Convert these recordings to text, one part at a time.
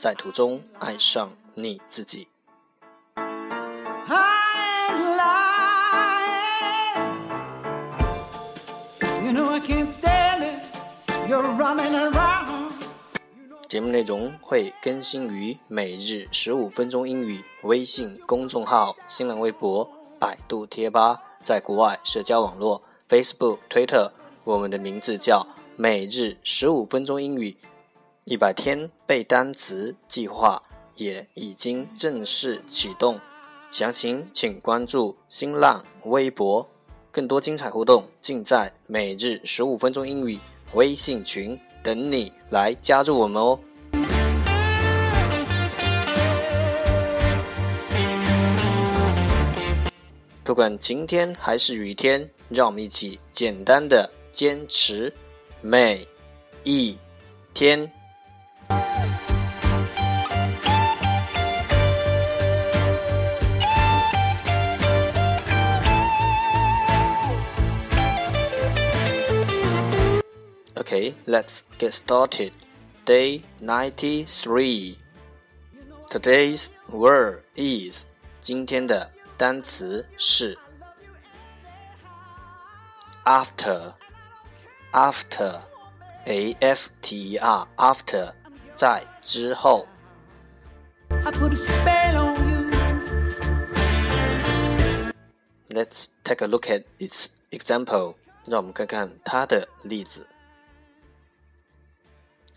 在途中爱上你自己。节目内容会更新于每日十五分钟英语微信公众号、新浪微博、百度贴吧。在国外社交网络 Facebook、Twitter，我们的名字叫每日十五分钟英语一百天背单词计划也已经正式启动，详情请关注新浪微博，更多精彩互动尽在每日十五分钟英语微信群，等你来加入我们哦。不管晴天还是雨天，让我们一起简单的坚持每一天。Okay, let's get started. Day ninety-three. Today's word is 今天的。单词是 after，after，a f t e r after，在之后。Let's take a look at its example。让我们看看它的例子。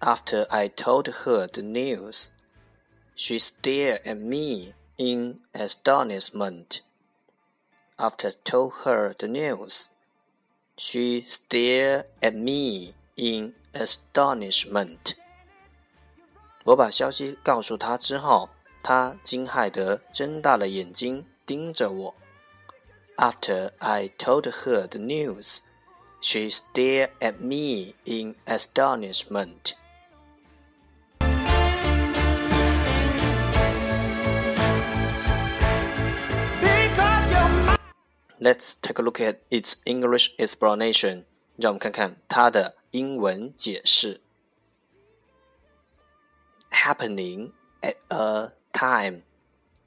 After I told her the news, she stared at me in astonishment. After told her the news, she stared at me in astonishment. 我把消息告诉她之后，她惊骇得睁大了眼睛盯着我。After I told her the news, she stared at me in astonishment. Let's take a look at its English explanation. 让我们看看它的英文解释。Happening at a time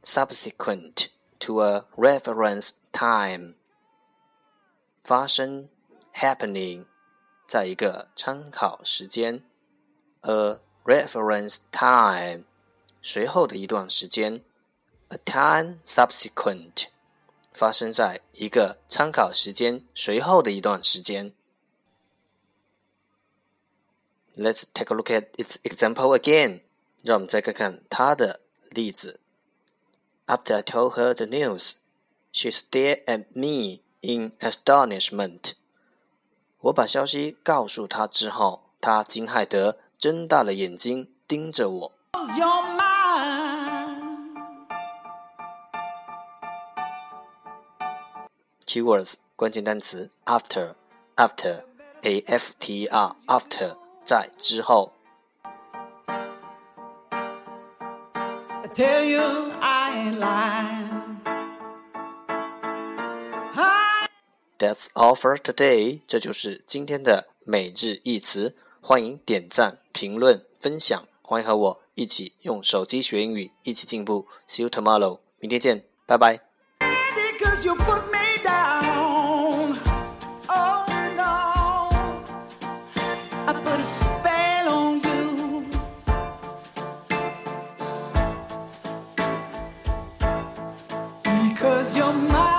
subsequent to a reference time. 发生 happening 在一个参考时间，a reference time 随后的一段时间，a time subsequent 发生在一个参考时间随后的一段时间。Let's take a look at its example again。让我们再看看它的例子。After I told her the news, she stared at me in astonishment。我把消息告诉她之后，她惊骇得睁大了眼睛盯着我。Keywords 关键单词 after after a f t r after 在之后。That's all for today。这就是今天的每日一词。欢迎点赞、评论、分享。欢迎和我一起用手机学英语，一起进步。See you tomorrow。明天见，拜拜。Cause you're my